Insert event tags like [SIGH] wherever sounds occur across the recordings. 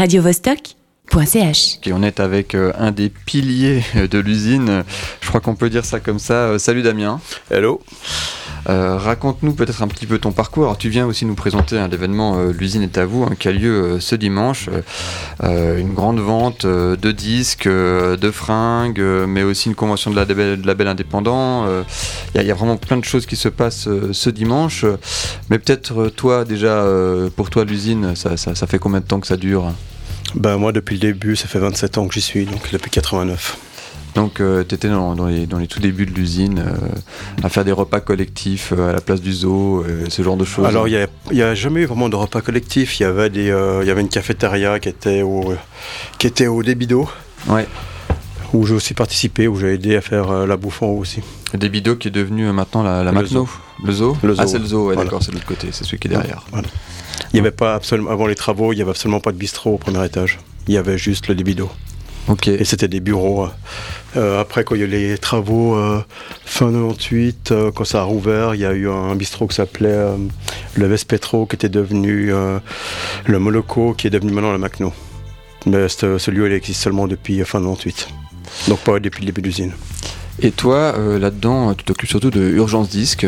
radiovostok.ch. Et on est avec euh, un des piliers de l'usine, je crois qu'on peut dire ça comme ça. Euh, salut Damien. Hello. Euh, Raconte-nous peut-être un petit peu ton parcours. Alors, tu viens aussi nous présenter un événement euh, L'usine est à vous, hein, qui a lieu euh, ce dimanche. Euh, une grande vente euh, de disques, euh, de fringues, euh, mais aussi une convention de la label, de label indépendant. Il y, y, a vraiment plein de choses qui se passent euh, ce dimanche. Mais peut-être euh, toi déjà, euh, pour toi l'usine, ça, ça, ça fait combien de temps que ça dure? Ben moi depuis le début, ça fait 27 ans que j'y suis, donc depuis 89. Donc euh, tu étais dans, dans, les, dans, les, tout débuts de l'usine, euh, à faire des repas collectifs euh, à la place du zoo, euh, ce genre de choses Alors il n'y a, a, jamais eu vraiment de repas collectifs, il y avait, des, y avait une cafétéria qui était au, qui était au Débido. Ouais. Où j'ai aussi participé, où j'ai aidé à faire la bouffe en haut aussi. Le Débido qui est devenu maintenant la, la Le Macno Le zoo, le zoo Ah c'est le zoo, ouais, voilà. d'accord, c'est de l'autre côté, c'est celui qui est derrière. Voilà. Il y avait pas absolument, avant les travaux, il n'y avait absolument pas de bistrot au premier étage. Il y avait juste le Débido. Ok. Et c'était des bureaux. Euh, après, quand il y a eu les travaux, euh, fin 98, euh, quand ça a rouvert, il y a eu un, bistrot qui s'appelait euh, le Vespetro, qui était devenu euh, le Moloco, qui est devenu maintenant le Macno. Mais ce, lieu, il existe seulement depuis fin 98. Donc pas depuis le début de l'usine. Et toi, euh, là-dedans, tu t'occupes surtout de Urgence Disque,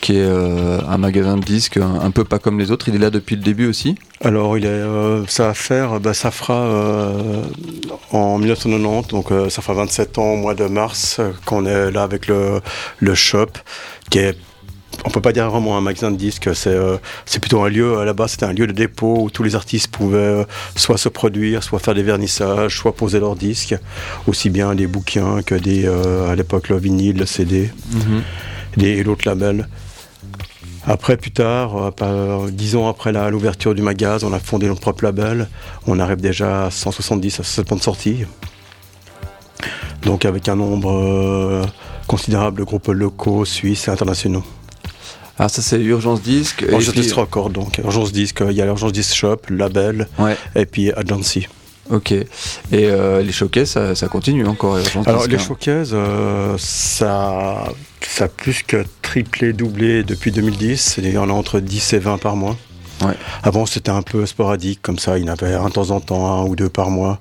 qui est euh, un magasin de disques un, peu pas comme les autres. Il est là depuis le début aussi? Alors, il est, euh, ça va faire, bah, ça fera euh, en 1990, donc ça fera 27 ans au mois de mars qu'on est là avec le, le shop, qui est on peut pas dire vraiment un magasin de disques, c'est euh, plutôt un lieu, là-bas c'était un lieu de dépôt où tous les artistes pouvaient euh, soit se produire, soit faire des vernissages, soit poser leurs disques, aussi bien des bouquins que des, euh, à l'époque, le vinyle, le CD, mm -hmm. et d'autres labels. Après, plus tard, euh, dix ans après l'ouverture du magasin, on a fondé notre propre label. On arrive déjà à 170 à 170 de sorties. Donc avec un nombre euh, considérable de groupes locaux, suisses et internationaux. Alors ça c'est Urgence Disque. Urgence Disque Record donc. Urgence Disque, il y a l'Urgence Disque Shop, label, ouais. et puis Agency. Ok. Et euh, les showcases, ça, ça, continue encore Urgence Alors Disque, les showcases, euh, ça, ça a plus que triplé, doublé depuis 2010. Il y en a entre 10 et 20 par mois. Ouais. Avant c'était un peu sporadique comme ça, il y en avait un de temps en temps, un ou deux par mois.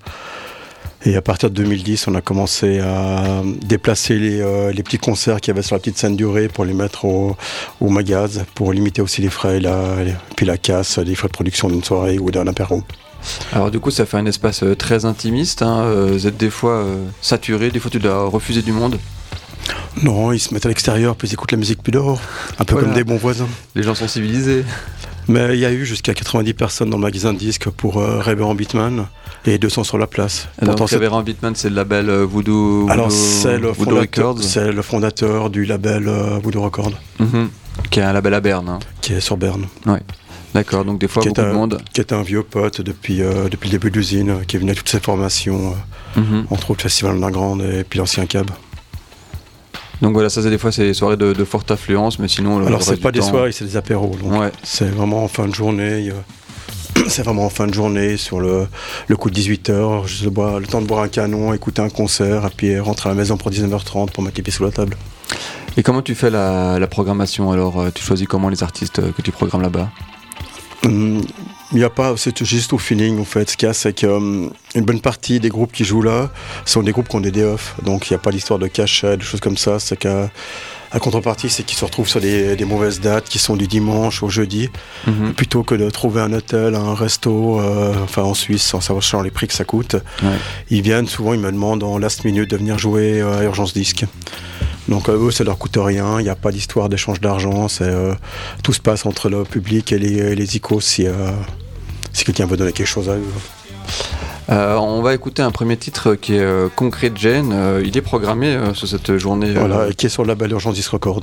Et à partir de 2010, on a commencé à déplacer les, euh, les petits concerts qu'il y avait sur la petite scène durée pour les mettre au, au magaz, pour limiter aussi les frais, la, les, puis la casse, des frais de production d'une soirée ou d'un apéro. Alors du coup, ça fait un espace euh, très intimiste. Hein. Euh, vous êtes des fois euh, saturé, des fois tu dois refuser du monde. Non, ils se mettent à l'extérieur, puis ils écoutent la musique plus dehors, un peu voilà. comme des bons voisins. Les gens sont civilisés. Mais il y a eu jusqu'à 90 personnes dans le magasin de disques pour euh, Révérend Beatman et 200 sur la place. Alors, Révérend Beatman, c'est le label euh, Voodoo, Voodoo Alors, c'est le, le, fondateur du label euh, Voodoo Records. Mm -hmm. Qui est un label à Berne. Hein. Qui est sur Berne. Ouais. D'accord, donc des fois qui beaucoup un, de monde. Qui est un vieux pote depuis, euh, depuis le début de l'usine, qui est venu à toutes ses formations, mm -hmm. entre autres Festival de la Grande et puis l'ancien cab. Donc voilà, ça c'est des fois c'est des soirées de, de, forte affluence, mais sinon. Alors c'est pas des temps... soirées, c'est des apéros. Ouais. C'est vraiment en fin de journée. [CLEARS THROAT] C'est vraiment en fin de journée, sur le, le coup de 18h, je bois, le temps de boire un canon, écouter un concert, et puis rentrer à la maison pour 19h30 pour mettre les pieds sous la table. Et comment tu fais la, la programmation alors Tu choisis comment les artistes que tu programmes là-bas? Il n'y a pas, c'est juste au feeling en fait. Ce qu'il y a, c'est qu'une um, bonne partie des groupes qui jouent là sont des groupes qui ont des day off. Donc il n'y a pas d'histoire de cachet, des choses comme ça. C'est qu'à la contrepartie, c'est qu'ils se retrouvent sur des, des, mauvaises dates qui sont du dimanche au jeudi, mm -hmm. plutôt que de trouver un hôtel, un resto, euh, enfin en Suisse, sans savoir les prix que ça coûte. Ouais. Ils viennent souvent, ils me demandent en last minute de venir jouer à Urgence Disque. Donc euh, eux, ça leur coûte rien, il n'y a pas d'histoire d'échange d'argent, euh, tout se passe entre le public et les, les icônes si, euh, si quelqu'un veut donner quelque chose à eux. Euh, on va écouter un premier titre qui est euh, Concrete Jane. Euh, il est programmé sur cette journée. Voilà, qui est sur le label Urgence Record.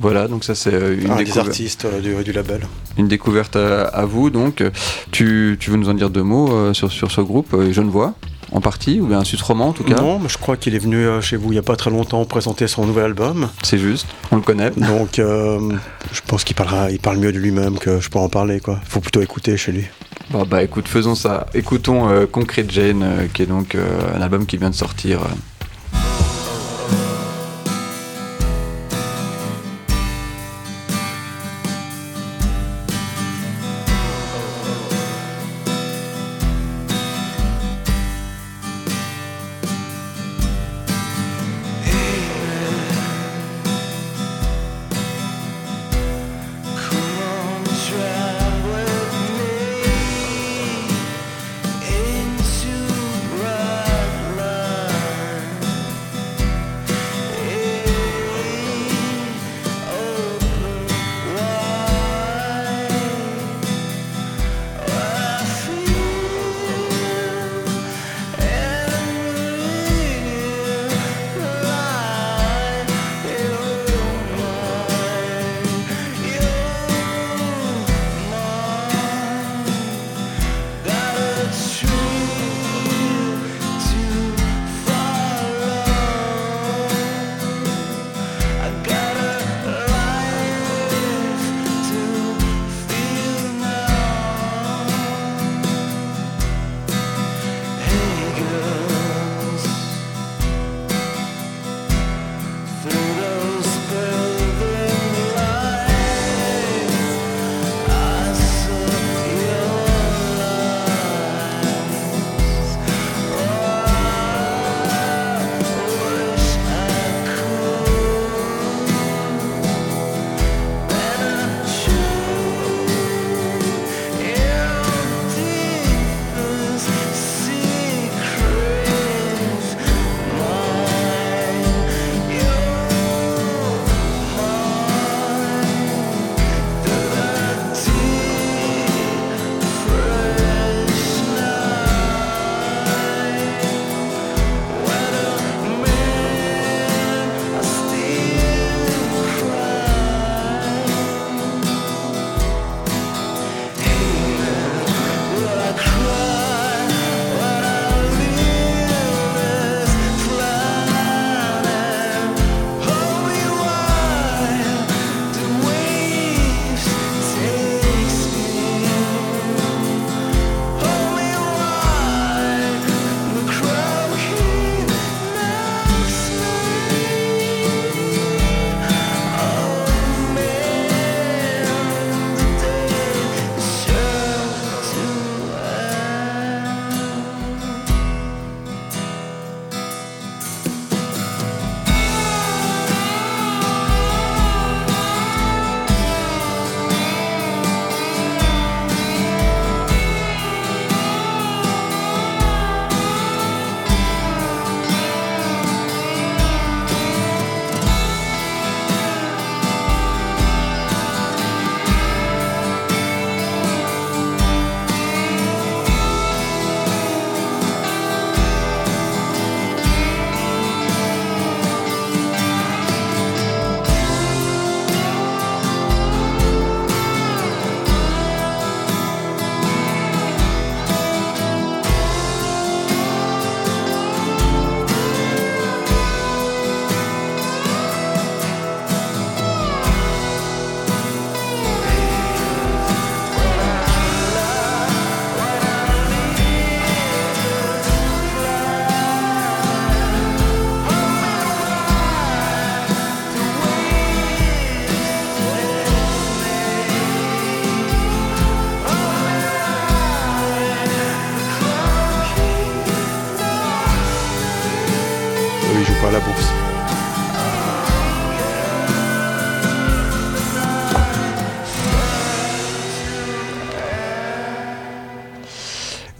Voilà, donc ça c'est une Un des artistes du, du, label. Une découverte à, à vous. Donc, tu, tu, veux nous en dire deux mots sur, sur ce groupe Genevois en partie, ou bien un Suisse-Roman en tout cas Non, mais je crois qu'il est venu euh, chez vous il n'y a pas très longtemps présenter son nouvel album. C'est juste, on le connaît. Donc euh, je pense qu'il parlera, il parle mieux de lui-même que je peux en parler. Il faut plutôt écouter chez lui. Bon, bah écoute, faisons ça. Écoutons euh, Concrete Jane, qui est donc un album qui vient de sortir.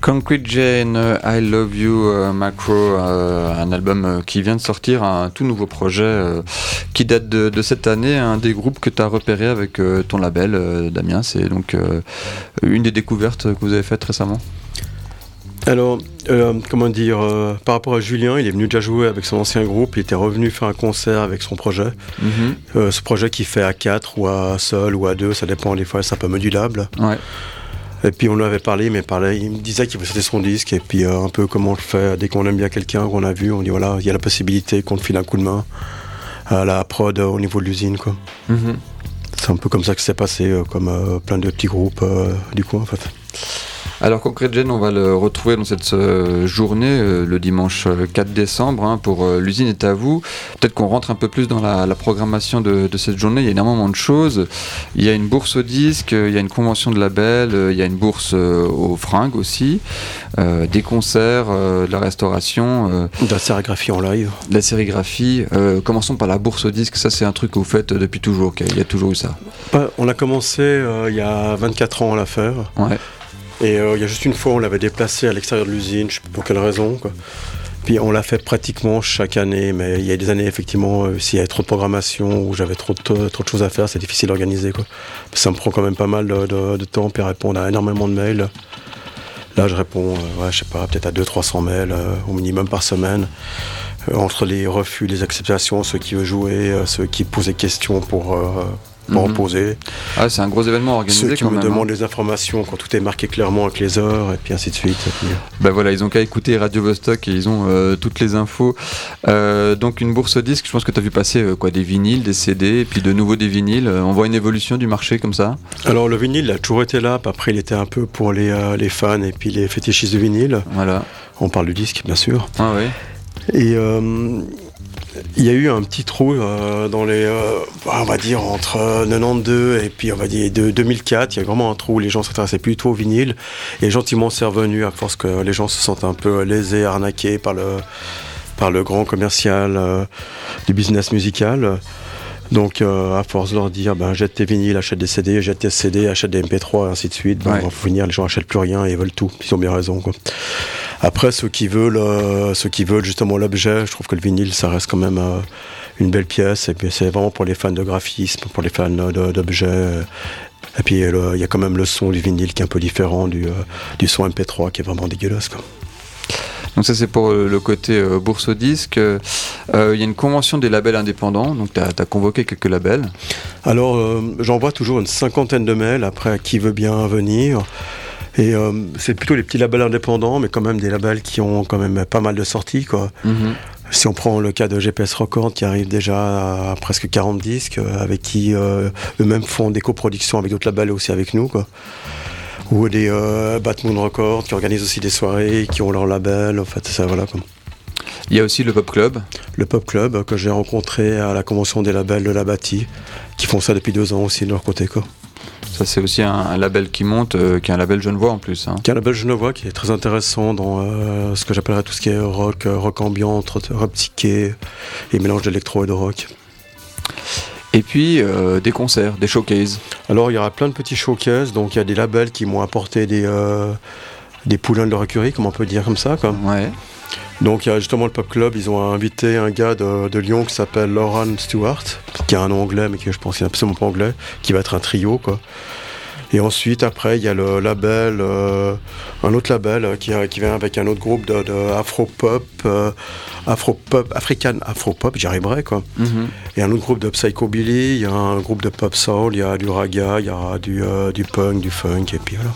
Concrete Jane, euh, I Love You, euh, Macro, euh, un album qui vient de sortir, un tout nouveau projet qui date de, cette année, un des groupes que tu as repéré avec ton label, Damien. C'est donc une des découvertes que vous avez faites récemment alors, comment dire, par rapport à Julien, il est venu déjà jouer avec son ancien groupe, il était revenu faire un concert avec son projet. Mhm. ce projet qu'il fait à 4 ou à seul ou à 2, ça dépend, des fois c'est un peu modulable. Ouais. Et puis on lui avait parlé, mais parlait, il me disait qu'il faisait son disque, et puis euh, un peu comment on le fait, dès qu'on aime bien quelqu'un, qu'on a vu, on dit voilà, il y a la possibilité qu'on te file un coup de main à la prod au niveau de l'usine. quoi. Mhm. C'est un peu comme ça que c'est passé, euh, comme euh, plein de petits groupes du coup en fait. Alors Concrete Gen, on va le retrouver dans cette euh, journée, euh, le dimanche 4 euh, décembre, hein, pour l'usine est à vous. Peut-être qu'on rentre un peu plus dans la, programmation de, cette journée. Il y a énormément de choses. Il y a une bourse au disque, il y a une convention de label, il y a une bourse aux fringues aussi, des concerts, de la restauration. de la sérigraphie en live. De la sérigraphie. commençons par la bourse au disque. Ça, c'est un truc que vous faites depuis toujours. Il y a toujours eu ça. Bah, on a commencé il y a 24 ans à la faire. Ouais. Et euh, il y a juste une fois, on l'avait déplacé à l'extérieur de l'usine, je sais pas pour quelle raison. Puis on l'a fait pratiquement chaque année, mais il y a des années, effectivement, euh, s'il y avait trop de programmation ou j'avais trop de, choses à faire, c'est difficile d'organiser. Ça me prend quand même pas mal de, temps, puis répondre à énormément de mails. Là, je réponds, euh, ouais, je sais pas, peut-être à 200-300 mails au minimum par semaine. entre les refus, les acceptations, ceux qui veulent jouer, ceux qui posent des questions pour m'en mhm. Ah, c'est un gros événement organisé. Ceux qui me demandent hein. des informations quand tout est marqué clairement avec les heures et puis ainsi de suite. Ben voilà, ils ont qu'à écouter Radio Vostok et ils ont euh, toutes les infos. Euh, donc une bourse disque, je pense que tu as vu passer quoi, des vinyles, des CD et puis de nouveau des vinyles. on voit une évolution du marché comme ça? Alors le vinyle a toujours été là, après il était un peu pour les, les fans et puis les fétichistes de vinyle. Voilà. On parle du disque bien sûr. Ah oui. Et il y a eu un petit trou euh, dans les, euh, on va dire entre 92 et puis on va dire de 2004. Il y a vraiment un trou où les gens s'intéressaient plutôt au vinyle et gentiment c'est revenu à force que les gens se sentent un peu lésés, arnaqués par le par le grand commercial euh, du business musical. Donc, à force de leur dire, ben, jette tes vinyles, achète des CD, jette tes CD, achète des MP3, et ainsi de suite, ben, finir, les gens achètent plus rien et ils veulent tout. Ils ont bien raison. Quoi. Après, ceux qui veulent, euh, ceux qui veulent justement l'objet, je trouve que le vinyle, ça reste quand même euh, une belle pièce. Et puis, c'est vraiment pour les fans de graphisme, pour les fans d'objets. Et puis, il y a quand même le son du vinyle qui est un peu différent du, du son MP3 qui est vraiment dégueulasse. Quoi. Donc ça c'est pour le côté bourse au disque. Il y a une convention des labels indépendants, donc tu as, convoqué quelques labels. Alors j'envoie toujours une cinquantaine de mails après qui veut bien venir? Et euh, c'est plutôt les petits labels indépendants, mais quand même des labels qui ont quand même pas mal de sorties. Quoi. Mhm. Si on prend le cas de GPS Records qui arrive déjà à presque 40 disques, euh, avec qui euh, eux-mêmes font des coproductions avec d'autres labels aussi avec nous. Quoi. Ou des Batmoon Records qui organisent aussi des soirées, qui ont leur label. En fait, ça voilà. Quoi. Il y a aussi le Pop Club. Le Pop Club que j'ai rencontré à la convention des labels de la Bâtie, qui font ça depuis deux ans aussi de leur côté. Quoi. Ça, c'est aussi un, label qui monte, euh, qui est un label genevois en plus. Hein. Qui est un label genevois qui est très intéressant dans euh, ce que j'appellerais tout ce qui est rock, euh, rock ambiant, rock psyché et mélange d'électro et de rock. Et puis des concerts, des showcases. Alors il y aura plein de petits showcases, donc il y a des labels qui m'ont apporté des, des poulains de leur écurie, comme on peut dire comme ça. Quoi. Ouais. Donc il y a justement le Pop Club, ils ont invité un gars de, Lyon qui s'appelle Lauren Stewart, qui a un nom anglais mais qui je pense n'est absolument pas anglais, qui va être un trio quoi. Et ensuite, après, il y a le label, euh, un autre label euh, qui, qui, vient avec un autre groupe de, afro-pop, euh, afro-pop, african afro-pop, j'y arriverai quoi. Et un autre groupe de psychobilly, il y a un groupe de pop soul, il y a du raga, il y a du, du punk, du funk, et puis voilà.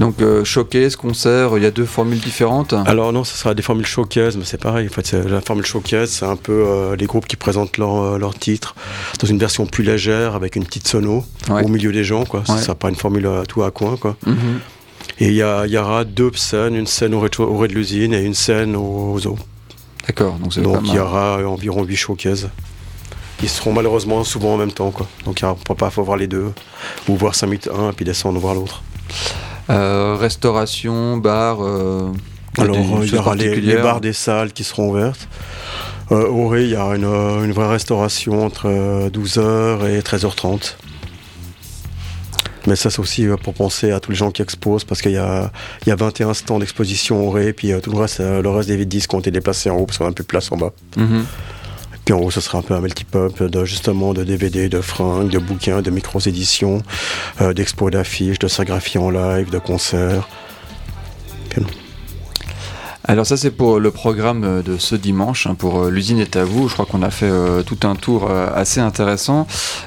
Donc euh, showcase, concert, il y a deux formules différentes Alors non, ce sera des formules showcase, mais c'est pareil. En fait, la formule showcase, c'est un peu euh, les groupes qui présentent leur, euh, leur, titre dans une version plus légère, avec une petite sono au milieu des gens. Quoi. Ça une formule à tout à coin. Quoi. Mhm. Et il y, y, aura deux scènes, une scène au, rez de l'usine et une scène aux zoo. D'accord. Donc il y aura environ 8 showcases. Ils seront malheureusement souvent en même temps. Quoi. Donc il ne pas faut voir les deux. Ou voir 5 minutes un et puis descendre voir l'autre. Euh, restauration, bar. Euh, Alors il y aura les, bars des salles qui seront ouvertes. Au Ré, il y a une, une vraie restauration entre 12h et 13h30. Mais ça, c'est aussi pour penser à tous les gens qui exposent, parce qu'il y a, il y a 21 stands d'exposition au Ré, puis tout le reste, le reste des disques ont été déplacés en haut, parce qu'on n'a plus de place en bas. Mhm. Puis en haut, ce sera un peu un multi-pop de, justement de DVD, de fringues, de bouquins, de micro-éditions, euh, d'expos d'affiches, de sérigraphie en live, de concerts. Alors ça c'est pour le programme de ce dimanche, hein, pour euh, l'usine est à vous. Je crois qu'on a fait euh, tout un tour euh, assez intéressant.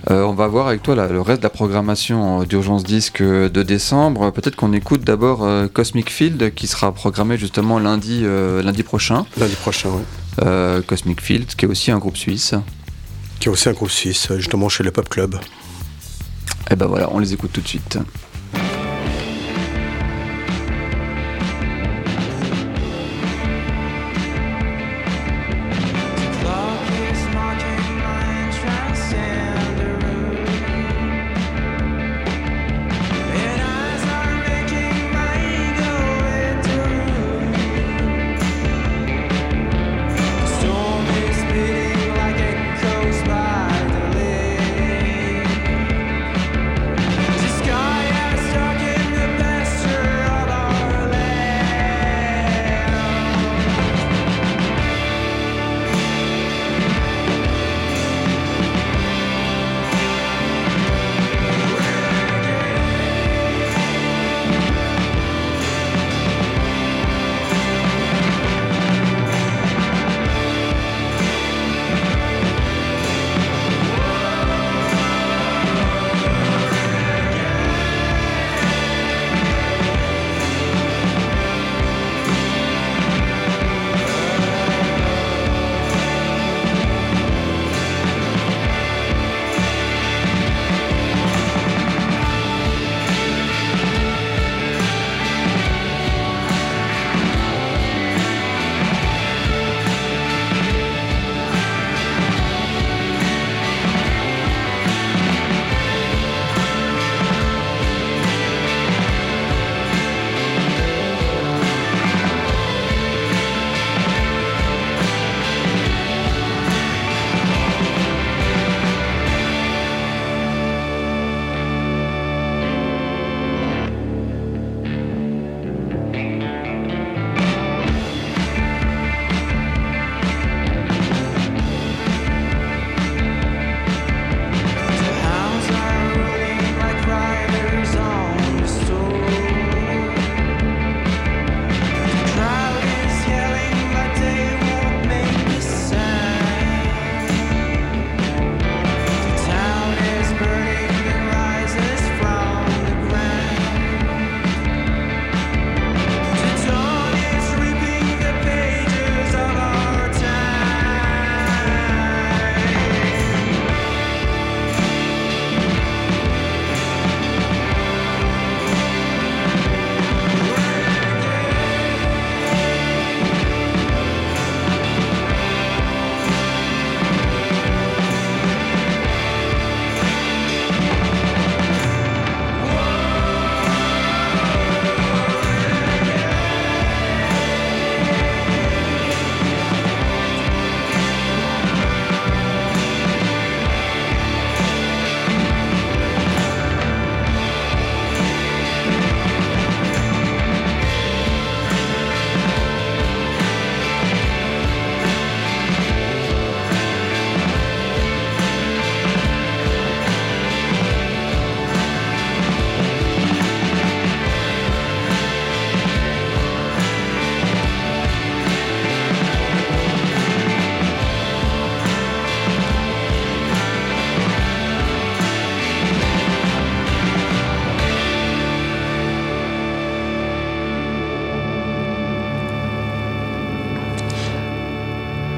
on va voir avec toi le reste de la programmation d'urgence disque de décembre. Peut-être qu'on écoute d'abord Cosmic Field qui sera programmé justement lundi, lundi prochain. Lundi prochain, oui. Euh, Cosmic Field, qui est aussi un groupe suisse. Qui est aussi un groupe suisse, justement chez le Pop Club. Et eh ben voilà, on les écoute tout de suite.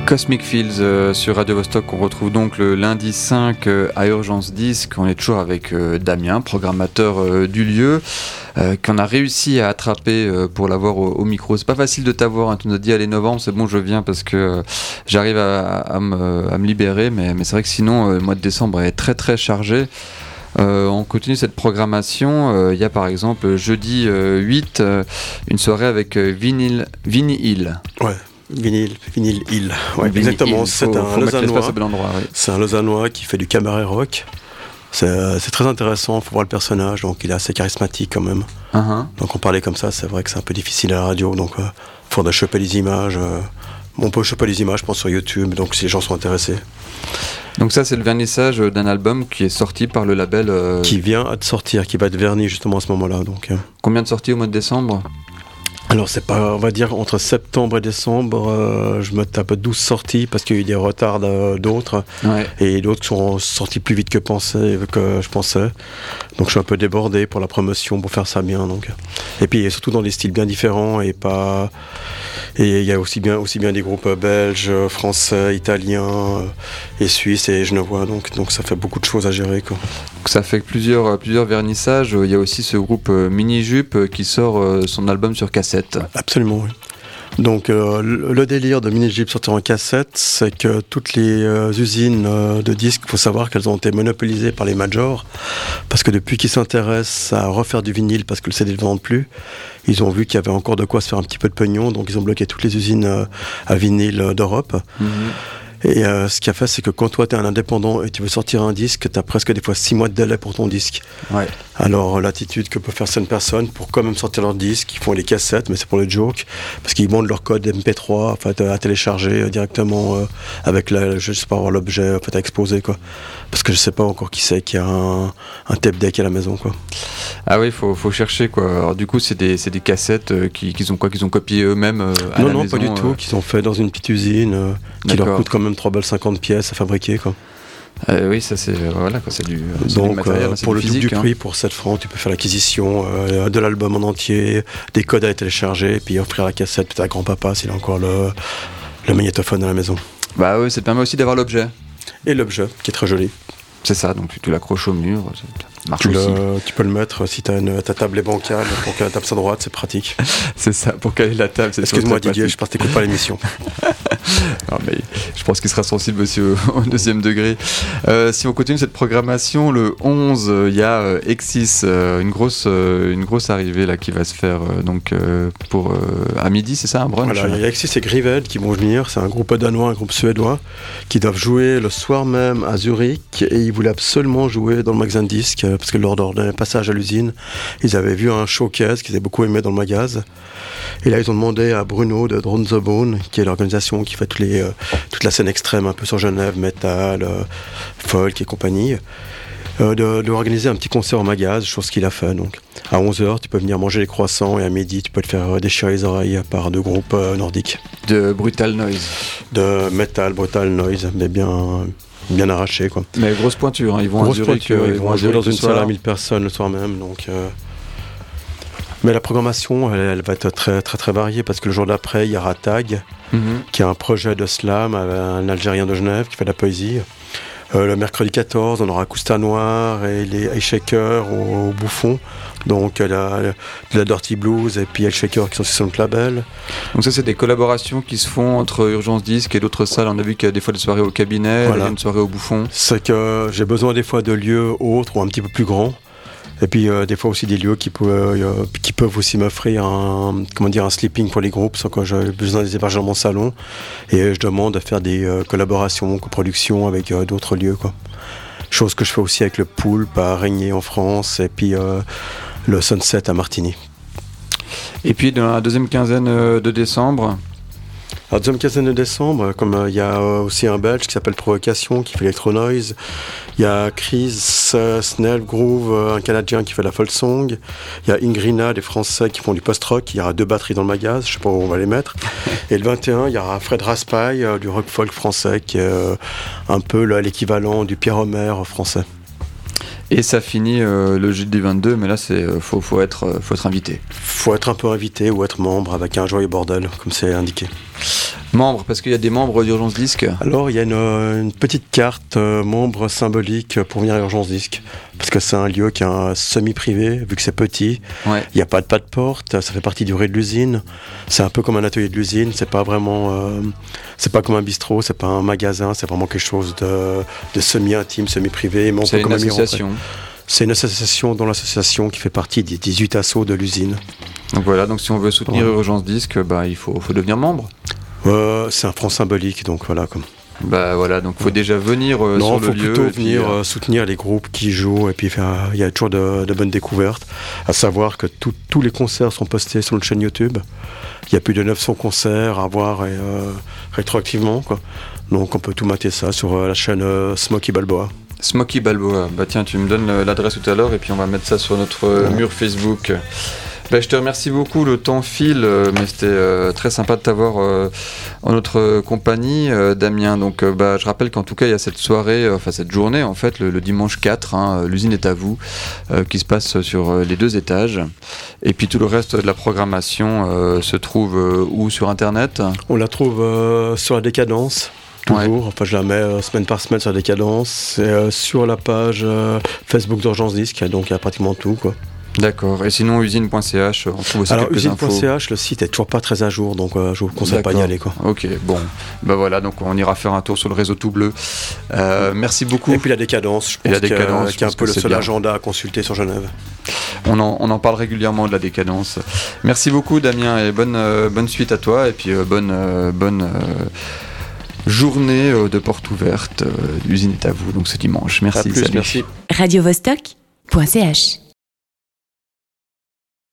Cosmic Fields euh, sur Radio Vostok qu'on retrouve donc le lundi 5 euh, à Urgence Disque. On est toujours avec euh, Damien, programmateur du lieu, qu'on a réussi à attraper pour l'avoir au, micro. C'est pas facile de t'avoir, hein. tu nous as dit allez novembre, c'est bon je viens parce que j'arrive à, me, libérer, mais, c'est vrai que sinon le mois de décembre est très très chargé. on continue cette programmation. Il y a par exemple jeudi 8 une soirée avec Vinyl, Vinny Hill. Ouais. Vinyle, vinyle Hill. Ouais, exactement. C'est un Lausannois. C'est un Lausannois qui fait du cabaret rock. C'est très intéressant, il faut voir le personnage, donc il est assez charismatique quand même. Uh-huh. Donc on parlait comme ça, c'est vrai que c'est un peu difficile à la radio, donc il euh, faudrait choper les images. Euh, on peut choper les images, je pense, sur YouTube, donc si les gens sont intéressés. Donc ça, c'est le vernissage d'un album qui est sorti par le label... Euh, qui vient de sortir, qui va être verni justement à ce moment-là. Donc, Combien de sorties au mois de décembre? Alors c'est pas, on va dire entre septembre et décembre, euh, je me tape 12 sorties parce qu'il y a eu des retards d'autres et d'autres sont sortis plus vite que, pensé, que je pensais. Donc je suis un peu débordé pour la promotion pour faire ça bien. Donc. Et puis surtout dans des styles bien différents et pas et il y a aussi bien, aussi bien des groupes belges, français, italiens et suisses et genevois. Donc, donc ça fait beaucoup de choses à gérer. Quoi. ça fait plusieurs, plusieurs vernissages. Il y a aussi ce groupe euh, Mini Jupe qui sort euh, son album sur cassette. Absolument, oui. Donc euh, le délire de Mini Jeep sortir en cassette, c'est que toutes les euh, usines euh, de disques, il faut savoir qu'elles ont été monopolisées par les majors, parce que depuis qu'ils s'intéressent à refaire du vinyle, parce que le CD ne vend plus, ils ont vu qu'il y avait encore de quoi se faire un petit peu de pognon, donc ils ont bloqué toutes les usines à vinyle d'Europe. Mhm. Et euh, ce qu'il a fait, c'est que quand toi, tu es un indépendant et tu veux sortir un disque, tu as presque des fois 6 mois de délai pour ton disque. Ouais. Alors, l'attitude que peut faire certaines personnes pour quand même sortir leur disque, ils font les cassettes, mais c'est pour le joke, parce qu'ils montent leur code MP3 en fait, à télécharger euh, directement euh, avec, la, je sais pas, l'objet en fait, à exposer. Quoi. Parce que je sais pas encore qui c'est qui a un, un, tape deck à la maison. Quoi. Ah oui, il faut, faut, chercher. Quoi. Alors, du coup, c'est des, des, cassettes qu'ils ont quoi Qu'ils ont copié eux-mêmes à Non, la non, pas du tout. Qu'ils ont fait dans une petite usine qui leur coûte quand même 3 balles 50 pièces à fabriquer. Quoi. Euh, oui, ça c'est voilà, c'est du, Donc, matériel, euh, pour le double du hein. prix, pour 7 francs, tu peux faire l'acquisition euh, de l'album en entier, des codes à télécharger, et puis offrir la cassette peut-être à grand-papa s'il a encore le, le magnétophone à la maison. Bah oui, ça te permet aussi d'avoir l'objet. Et l'objet, qui est très joli. C'est ça, donc tu l'accroches au mur. Tu, le, tu, peux le mettre si ta table est bancale pour qu'elle tape sa droite, c'est pratique. [LAUGHS] c'est ça, pour caler la table. Excuse-moi Didier, je pense que pas l'émission. [LAUGHS] mais je pense qu'il sera sensible aussi [LAUGHS] au, deuxième degré. Euh, si on continue cette programmation, le 11, euh, il y a euh, Exis, une, grosse, une grosse arrivée là qui va se faire donc, pour, à midi, c'est ça, un brunch Voilà, il y a Exis et Grivel qui vont venir, c'est un groupe danois, un groupe suédois, qui doivent jouer le soir même à Zurich et ils voulaient absolument jouer dans le magasin de disques parce que lors d'un passage à l'usine, ils avaient vu un showcase qu'ils avaient beaucoup aimé dans le magasin. Et là, ils ont demandé à Bruno de Drone the Bone, qui est l'organisation qui fait les, euh, toute la scène extrême un peu sur Genève, metal, euh, folk et compagnie, euh, de, organiser un petit concert au magasin, chose qu'il a fait. Donc, à 11h, tu peux venir manger les croissants et à midi, tu peux te faire déchirer les oreilles par deux groupes nordiques. De Brutal Noise. De metal, Brutal Noise, mais bien bien arraché quoi. Mais grosse pointure, hein. ils vont grosse pointure, ils, vont jouer dans une salle à 1000 personnes le soir même, donc. Euh... Mais la programmation, elle, va être très très très variée parce que le jour d'après, il y aura Tag, mhm. qui a un projet de slam, un Algérien de Genève qui fait de la poésie. Euh, le mercredi 14, on aura Cousta Noir et les Ice Shakers au, Bouffon. Donc la, la Dirty Blues et puis El Shaker qui sont sur notre label. Donc ça c'est des collaborations qui se font entre Urgence Disque et d'autres salles. On a vu qu'il y a des fois des soirées au cabinet, voilà. une soirée au Bouffon. C'est que j'ai besoin des fois de lieux autres ou un petit peu plus grands. Et puis euh, des fois aussi des lieux qui, peuvent, euh, qui peuvent aussi m'offrir un, comment dire, un sleeping pour les groupes, sans que j'ai besoin des hébergements dans mon salon. Et je demande de faire des euh, collaborations, coproductions avec d'autres lieux. Quoi. Chose que je fais aussi avec le Poulpe à Régnier en France et puis le Sunset à Martigny. Et puis dans la deuxième quinzaine de décembre, alors, deuxième quinzaine de décembre, comme il y a aussi un Belge qui s'appelle Provocation qui fait Electro-Noise, il y a Chris euh, Snell Groove, euh, un Canadien qui fait la folk song. Il y a Ingrina, des Français qui font du post-rock. Il y aura deux batteries dans le magasin, je sais pas où on va les mettre. [LAUGHS] Et le 21, il y aura Fred Raspail, euh, du rock folk français, qui est un peu l'équivalent du Pierre Homer français. Et ça finit le jeudi 22, mais là, c'est faut, faut, être, faut être invité. Faut être un peu invité ou être membre avec un joyeux bordel, comme c'est indiqué. Membre, parce qu'il y a des membres d'Urgence Disque Alors, il y a une, petite carte euh, membre symbolique pour venir à Urgence Disque. Parce que c'est un lieu qui est semi-privé, vu que c'est petit. Il n'y a pas de pas de porte, ça fait partie du rez de l'usine. C'est un peu comme un atelier de l'usine, c'est pas vraiment. Euh, c'est pas comme un bistrot, c'est pas un magasin, c'est vraiment quelque chose de, semi-intime, semi-privé. C'est une association c'est une association dans l'association qui fait partie des 18 assauts de l'usine. Donc voilà, donc si on veut soutenir Urgence Disque, bah, il faut, faut devenir membre. C'est un franc symbolique, donc voilà. Comme. Bah voilà, donc faut déjà venir euh, non, sur le lieu. Non, faut plutôt venir euh, soutenir les groupes qui jouent et puis il y a toujours de, bonnes découvertes. À savoir que tous les concerts sont postés sur notre chaîne YouTube. Il y a plus de 900 concerts à voir et, rétroactivement quoi. Donc on peut tout mater ça sur la chaîne Smoky Balboa. Smoky Balboa, bah tiens, tu me donnes l'adresse tout à l'heure et puis on va mettre ça sur notre mur Facebook. Bah, je te remercie beaucoup, le temps file, euh, mais c'était euh, très sympa de t'avoir euh, en notre compagnie, Damien. Donc bah, je rappelle qu'en tout cas, il y a cette soirée, enfin cette journée en fait, le, dimanche 4, hein, l'usine est à vous, qui se passe sur les deux étages. Et puis tout le reste de la programmation se trouve où sur Internet? On la trouve sur la décadence toujours. Enfin, je la mets semaine par semaine sur la décadence. C'est sur la page Facebook d'Urgence Disque, donc il y a pratiquement tout. Quoi. D'accord. Et sinon, usine.ch, on trouve aussi Alors, usine.ch, le site est toujours pas très à jour, donc euh, je vous conseille pas d'y aller. Quoi. Ok, bon. Bah voilà, donc on ira faire un tour sur le réseau tout bleu. Euh, merci beaucoup. Et puis la décadence, je pense, la décadence, qui est un peu le seul agenda à consulter sur Genève. On en, on en, parle régulièrement de la décadence. Merci beaucoup, Damien, et bonne, euh, bonne suite à toi, et puis bonne. bonne journée de porte ouverte. L'usine est à vous, donc ce dimanche. Merci. Plus, merci. Radio Vostok.ch